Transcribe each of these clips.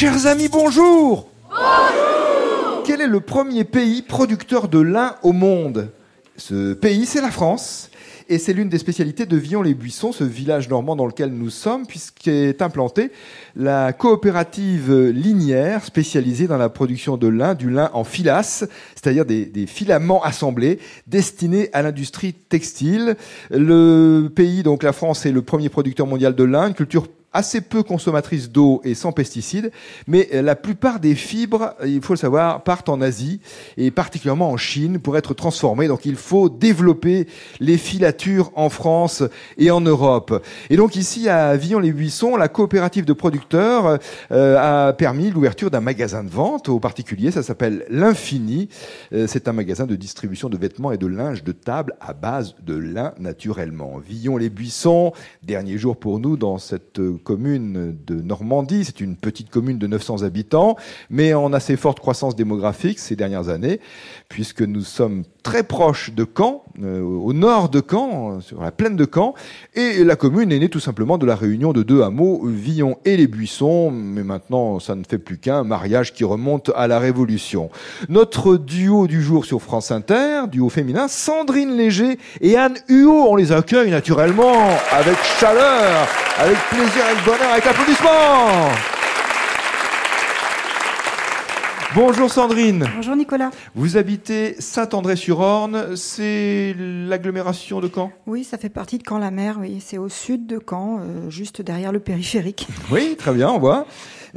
Chers amis, bonjour Bonjour Quel est le premier pays producteur de lin au monde? Ce pays, c'est la France. Et c'est l'une des spécialités de Villon-les-Buissons, ce village normand dans lequel nous sommes, puisqu'est implantée la coopérative linière spécialisée dans la production de lin, du lin en filasse, c'est-à-dire des, filaments assemblés destinés à l'industrie textile. Le pays, donc la France, est le premier producteur mondial de lin, culture assez peu consommatrice d'eau et sans pesticides, mais la plupart des fibres, il faut le savoir, partent en Asie et particulièrement en Chine pour être transformées. Donc il faut développer les filatures en France et en Europe. Et donc ici à Villon-les-Buissons, la coopérative de producteurs euh, a permis l'ouverture d'un magasin de vente aux particuliers. Ça s'appelle l'Infini. Euh, c'est un magasin de distribution de vêtements et de linge de table à base de lin naturellement. Villon-les-Buissons, dernier jour pour nous dans cette commune de Normandie. C'est une petite commune de 900 habitants, mais en assez forte croissance démographique ces dernières années, puisque nous sommes très proches de Caen, euh, au nord de Caen, sur la plaine de Caen, et la commune est née tout simplement de la réunion de deux hameaux, Villon et les Buissons, mais maintenant ça ne fait plus qu'un mariage qui remonte à la Révolution. Notre duo du jour sur France Inter, duo féminin, Sandrine Léger et Anne Huot, on les accueille naturellement avec chaleur, avec plaisir, bonheur, avec applaudissements. Bonjour Sandrine. Bonjour Nicolas. Vous habitez Saint-André-sur-Orne, c'est l'agglomération de Caen? Oui, ça fait partie de Caen-la-Mer, oui. C'est au sud de Caen, euh, juste derrière le périphérique. Oui, très bien, on voit.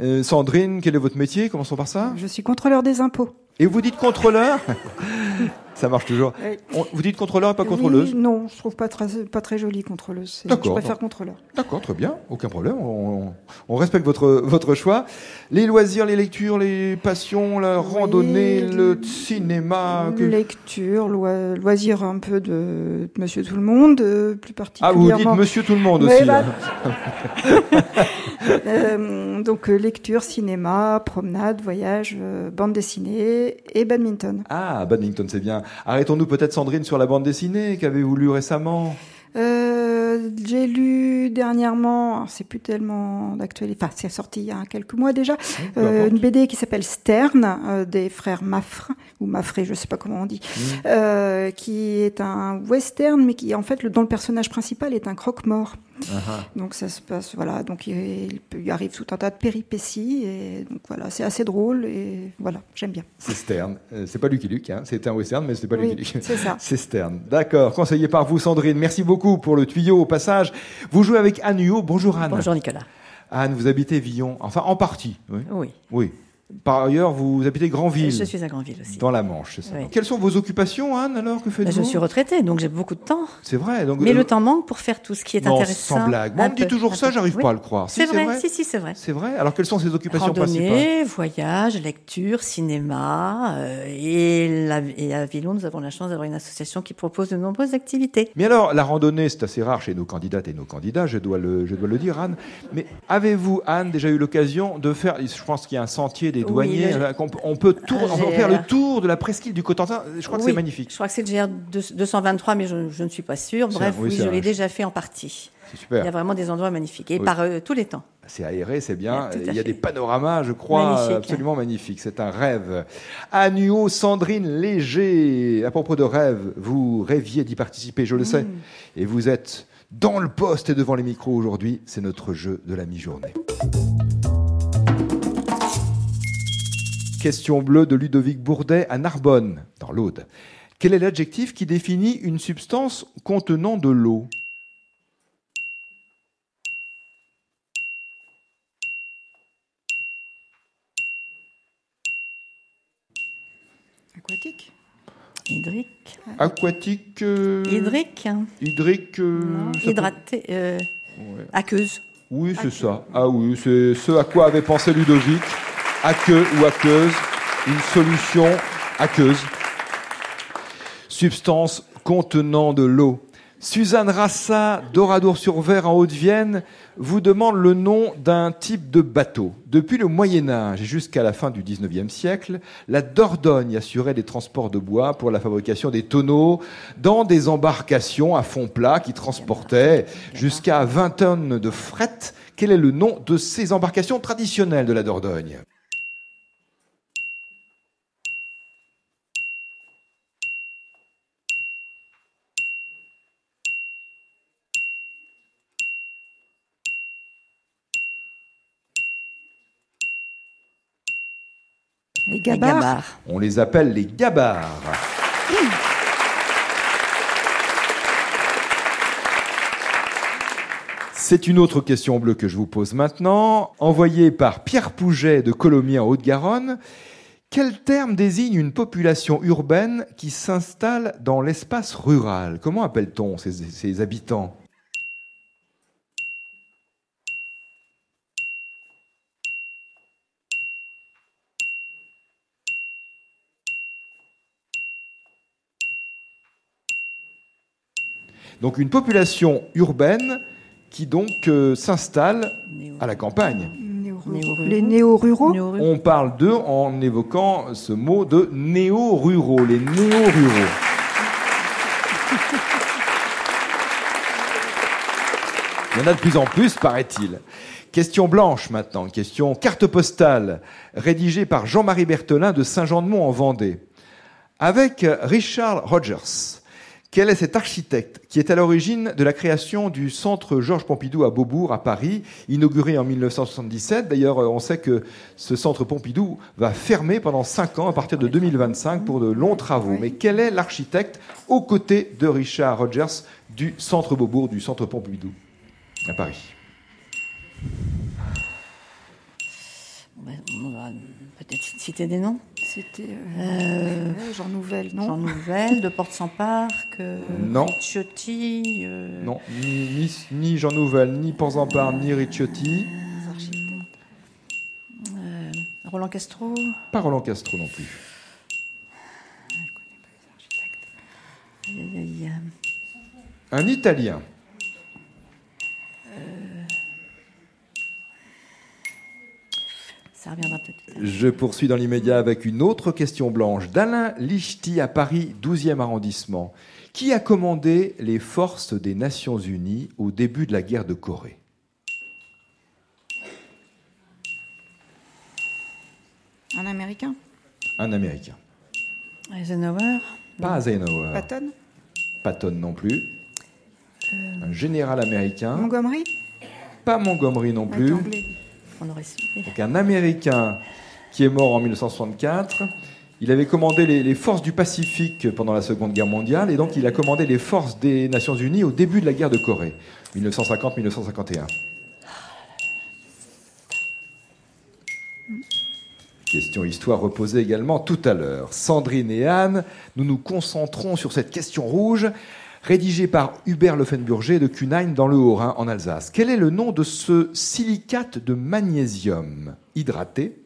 Euh, Sandrine, quel est votre métier? Commençons par ça. Je suis contrôleur des impôts. Et vous dites contrôleur? Ça marche toujours. On- vous dites contrôleur et pas contrôleuse Oui, Non, je trouve pas très, pas très jolie contrôleuse. Je préfère contrôleur. D'accord, très bien, aucun problème. On, on respecte votre, votre choix. Les loisirs, les lectures, les passions, la Oui, randonnée, le cinéma. que- Lecture, loi- loisir un peu de Monsieur Tout le Monde, euh, plus Ah, vous particulièrement. dites monsieur tout le monde aussi. bah. Euh, donc euh, lecture, cinéma, promenade, voyage, euh, bande dessinée et badminton. Ah, badminton, c'est bien. Arrêtons-nous peut-être, Sandrine, sur la bande dessinée. Qu'avez-vous lu récemment? Euh, j'ai lu dernièrement, c'est plus tellement d'actualité, enfin c'est sorti il y a quelques mois déjà, euh, importe. une BD qui s'appelle Stern euh, des frères Maffre ou Maffré, je sais pas comment on dit, Mm. euh, qui est un western mais qui en fait le, dont le personnage principal est un croque-mort. Ah. Donc ça se passe, voilà, donc il, il arrive tout un tas de péripéties et donc voilà, c'est assez drôle et voilà, j'aime bien. C'est Stern. Euh, c'est pas Lucky Luke, hein. c'était un western, mais c'était pas Oui, Lucky Luke. c'est ça. C'est Stern. D'accord. Conseillé par vous, Sandrine. Merci beaucoup pour le tuyau au passage. Vous jouez avec Anne Huot. Bonjour Anne. Bonjour Nicolas. Anne, vous habitez Villon. Enfin, en partie. Oui. Oui, Oui. Par ailleurs, vous habitez Grandville. je suis à Grandville aussi. Dans la Manche, c'est ça. Oui. Quelles sont vos occupations, Anne, alors Que Ben, faites-vous je suis retraitée, donc j'ai beaucoup de temps. C'est vrai. Donc, Mais euh, le temps manque pour faire tout ce qui est non, intéressant. sans blague. Moi, on me dit toujours ça, j'arrive Oui. pas à le croire. Si, C'est vrai, si, si, c'est vrai. C'est vrai. Alors, quelles sont ces occupations principales Randonnée, voyage, lecture, cinéma. euh, et, la- et à Villon, nous avons la chance d'avoir une association qui propose de nombreuses activités. Mais alors, la randonnée, c'est assez rare chez nos candidates et nos candidats, je dois le, je dois le dire, Anne. Mais avez-vous, Anne, déjà eu l'occasion de faire, je pense qu'il y a un sentier des Oui, douaniers, le- euh, qu'on peut- on peut, tour- Un on peut faire le tour de la presqu'île du Cotentin. Je crois que c'est magnifique. Je crois que c'est le GR 223, mais je, je ne suis pas sûre. Bref, oui, je l'ai déjà fait en partie. C'est Il y super. a vraiment des endroits magnifiques. Et Oui. par euh, tous les temps. C'est aéré, c'est bien. Il y a fait. des panoramas, je crois, Magnifique. absolument magnifiques. C'est un rêve. Annuo, Sandrine Léger. À propos de rêve, vous rêviez d'y participer, je le sais. Et vous êtes dans le poste et devant les micros aujourd'hui. C'est notre jeu de la mi-journée. Question bleue de Ludovic Bourdet à Narbonne, dans l'Aude. Quel est l'adjectif qui définit une substance contenant de l'eau? Aquatique. Hydrique. Aquatique euh, Hydrique. Hydrique euh, peut- Hydraté. euh, Ouais. aqueuse. Oui, c'est ça. Ah oui, c'est ce à quoi avait pensé Ludovic. Aqueux ou aqueuse, une solution aqueuse. Substance contenant de l'eau. Suzanne Rassa d'Oradour-sur-Ver en Haute-Vienne vous demande le nom d'un type de bateau. Depuis le Moyen Âge jusqu'à la fin du XIXe siècle, la Dordogne assurait des transports de bois pour la fabrication des tonneaux dans des embarcations à fond plat qui transportaient jusqu'à 20 tonnes de fret. Quel est le nom de ces embarcations traditionnelles de la Dordogne? Les gabarres. On les appelle les gabarres. C'est une autre question bleue que je vous pose maintenant, envoyée par Pierre Pouget de Colomiers en Haute-Garonne. Quel terme désigne une population urbaine qui s'installe dans l'espace rural? Comment appelle-t-on ces, ces habitants? Donc une population urbaine qui donc euh, s'installe à la campagne. Les néo-ruraux. néo-ruraux. On parle d'eux en évoquant ce mot de néo-ruraux, les néo-ruraux. Il y en a de plus en plus, paraît-il. Question blanche maintenant, question carte postale, rédigée par Jean-Marie Berthelin de Saint-Jean-de-Mont en Vendée. Avec Richard Rogers, quel est cet architecte qui est à l'origine de la création du centre Georges Pompidou à Beaubourg, à Paris, inauguré en 1977 D'ailleurs, on sait que ce centre Pompidou va fermer pendant 5 ans à partir de 2025 pour de longs travaux. Mais quel est l'architecte aux côtés de Richard Rogers du centre Beaubourg, du centre Pompidou à Paris? Ouais, on va peut-être citer des noms. C'était euh, Euh, Jean Nouvel, non Jean Nouvel, de Porte sans Parc, euh, Non. Ricciotti, euh, Non, ni, ni, ni Jean Nouvel, ni Porzampar, ni Ricciotti, euh, Roland Castro. pas Roland Castro non plus. Aïe, aïe, aïe. Un Italien. Ça reviendra peut-être. Je poursuis dans l'immédiat avec une autre question blanche d'Alain Lichty à Paris, 12e arrondissement. Qui a commandé les forces des Nations Unies au début de la guerre de Corée? Un Américain? Un Américain. Eisenhower? Pas Eisenhower. Patton? Patton non plus. Un général américain. Montgomery? Pas Montgomery non plus. anglais. Donc un Américain qui est mort en 1964. Il avait commandé les, les forces du Pacifique pendant la Seconde Guerre mondiale et donc il a commandé les forces des Nations Unies au début de la guerre de Corée, 1950-1951. Question histoire reposée également tout à l'heure. Sandrine et Anne, nous nous concentrons sur cette question rouge rédigée par Hubert Lefenburger de Kunein dans le Haut-Rhin en Alsace. Quel est le nom de ce silicate de magnésium hydraté,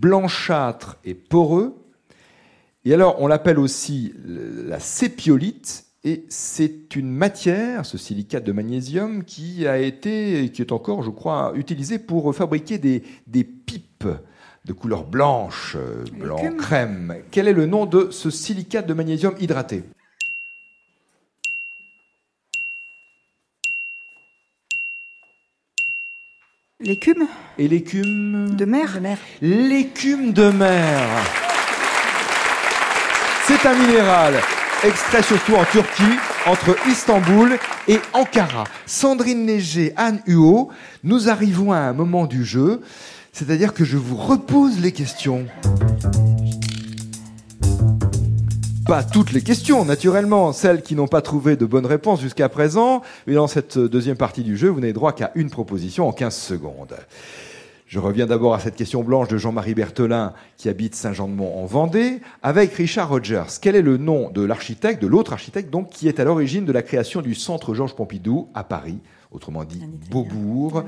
blanchâtre et poreux? Et alors, on l'appelle aussi la sépiolite. Et c'est une matière, ce silicate de magnésium, qui a été, et qui est encore, je crois, utilisé pour fabriquer des, des pipes de couleur blanche, blanc crème. Quel est le nom de ce silicate de magnésium hydraté? L'écume Et l'écume de mer De mer. L'écume de mer. C'est un minéral extrait surtout en Turquie, entre Istanbul et Ankara. Sandrine Léger, Anne Huot, nous arrivons à un moment du jeu, c'est-à-dire que je vous repose les questions. Pas toutes les questions, naturellement, celles qui n'ont pas trouvé de bonnes réponses jusqu'à présent. Et dans cette deuxième partie du jeu, vous n'avez droit qu'à une proposition en 15 secondes. Je reviens d'abord à cette question blanche de Jean-Marie Berthelin, qui habite Saint-Jean-de-Mont en Vendée, avec Richard Rogers. Quel est le nom de l'architecte, de l'autre architecte, donc, qui est à l'origine de la création du centre Georges Pompidou à Paris, autrement dit. Beaubourg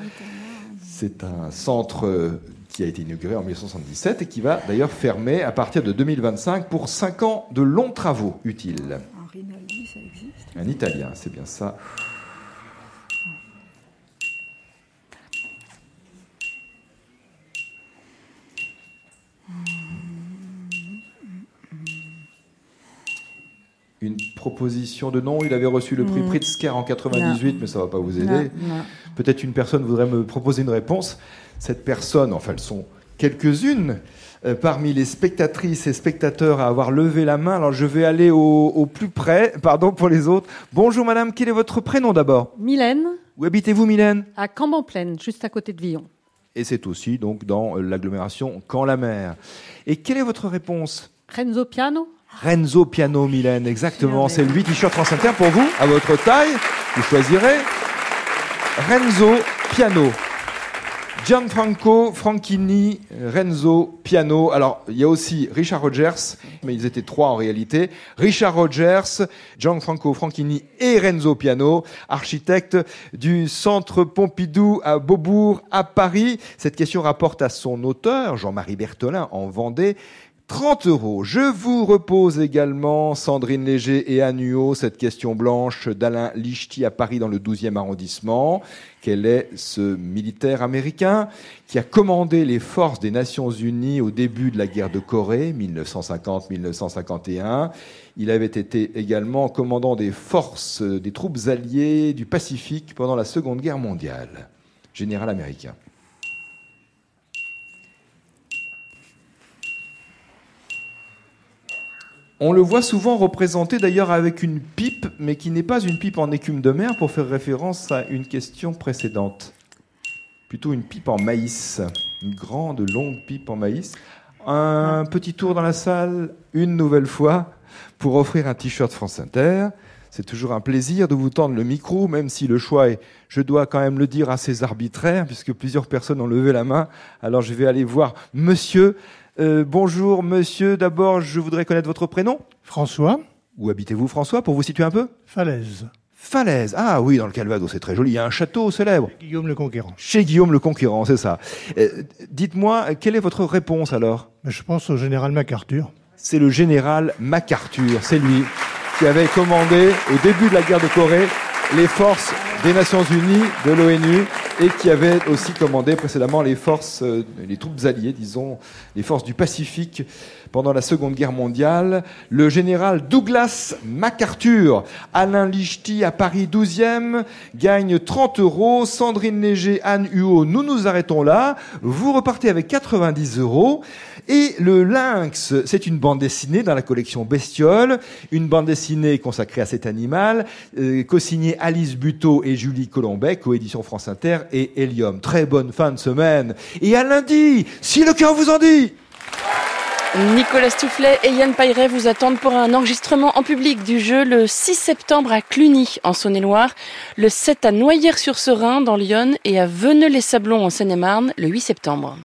C'est un centre euh, qui a été inauguré en 1977 et qui va d'ailleurs fermer à partir de 2025 pour 5 ans de longs travaux utiles. Un Rinaldi, ça existe. Un Italien, c'est bien ça. une proposition de nom. Il avait reçu le prix Mm. Pritzker en 98, mais ça va pas vous aider. Peut-être une personne voudrait me proposer une réponse. Cette personne, enfin, elles sont quelques-unes euh, parmi les spectatrices et spectateurs à avoir levé la main. Alors, je vais aller au, au plus près. Pardon pour les autres. Bonjour, madame. Quel est votre prénom d'abord? Mylène, Où habitez-vous, Mylène? À Camp-en-Plaine, juste à côté de Villon. Et c'est aussi donc dans euh, l'agglomération Caen-la-Mer. Et quelle est votre réponse? Renzo Piano, Renzo Piano Mylène, exactement. C'est 8 t-shirt France Inter pour vous, à votre taille. Vous choisirez Renzo Piano. Gianfranco Franchini, Renzo Piano. Alors, il y a aussi Richard Rogers, mais ils étaient trois en réalité. Richard Rogers, Gianfranco Franchini et Renzo Piano, architecte du Centre Pompidou à Beaubourg, à Paris. Cette question rapporte à son auteur, Jean-Marie Bertholin, en Vendée, 30 euros. Je vous repose également, Sandrine Léger et Anne Huot, cette question blanche d'Alain Lichty à Paris dans le 12e arrondissement. Quel est ce militaire américain qui a commandé les forces des Nations Unies au début de la guerre de Corée, 1950-1951 Il avait été également commandant des forces des troupes alliées du Pacifique pendant la Seconde Guerre mondiale. Général américain. On le voit souvent représenté d'ailleurs avec une pipe, mais qui n'est pas une pipe en écume de mer pour faire référence à une question précédente. Plutôt une pipe en maïs, une grande, longue pipe en maïs. Un petit tour dans la salle, une nouvelle fois, pour offrir un t-shirt France Inter. C'est toujours un plaisir de vous tendre le micro, même si le choix est, je dois quand même le dire, assez arbitraire, puisque plusieurs personnes ont levé la main. Alors je vais aller voir monsieur. Euh, bonjour monsieur, d'abord je voudrais connaître votre prénom. François, Où habitez-vous François, pour vous situer un peu? Falaise, Falaise. Ah oui, dans le Calvados, c'est très joli. Il y a un château célèbre. Guillaume le Conquérant. Chez Guillaume le Conquérant, c'est ça. Euh, Dites-moi, quelle est votre réponse alors? Je pense au général MacArthur. C'est le général MacArthur, c'est lui qui avait commandé au début de la guerre de Corée les forces des Nations Unies, de l'ONU, et qui avait aussi commandé précédemment les forces, euh, les troupes alliées, disons, les forces du Pacifique pendant la Seconde Guerre mondiale. Le général Douglas MacArthur, Alain Lichty à Paris 12e, gagne 30 euros. Sandrine Léger, Anne Huot, nous nous arrêtons là. Vous repartez avec 90 euros. Et le Lynx, c'est une bande dessinée dans la collection Bestiole, une bande dessinée consacrée à cet animal, euh, co-signée Alice Buteau et Julie Colombet, coédition France Inter et Helium. Très bonne fin de semaine. Et à lundi, si le cœur vous en dit Nicolas Stoufflet et Yann Payret vous attendent pour un enregistrement en public du jeu le 6 septembre à Cluny, en Saône-et-Loire, le 7 à Noyères-sur-Serein, dans l'Yonne, et à Veneux-les-Sablons, en Seine-et-Marne, le 8 septembre.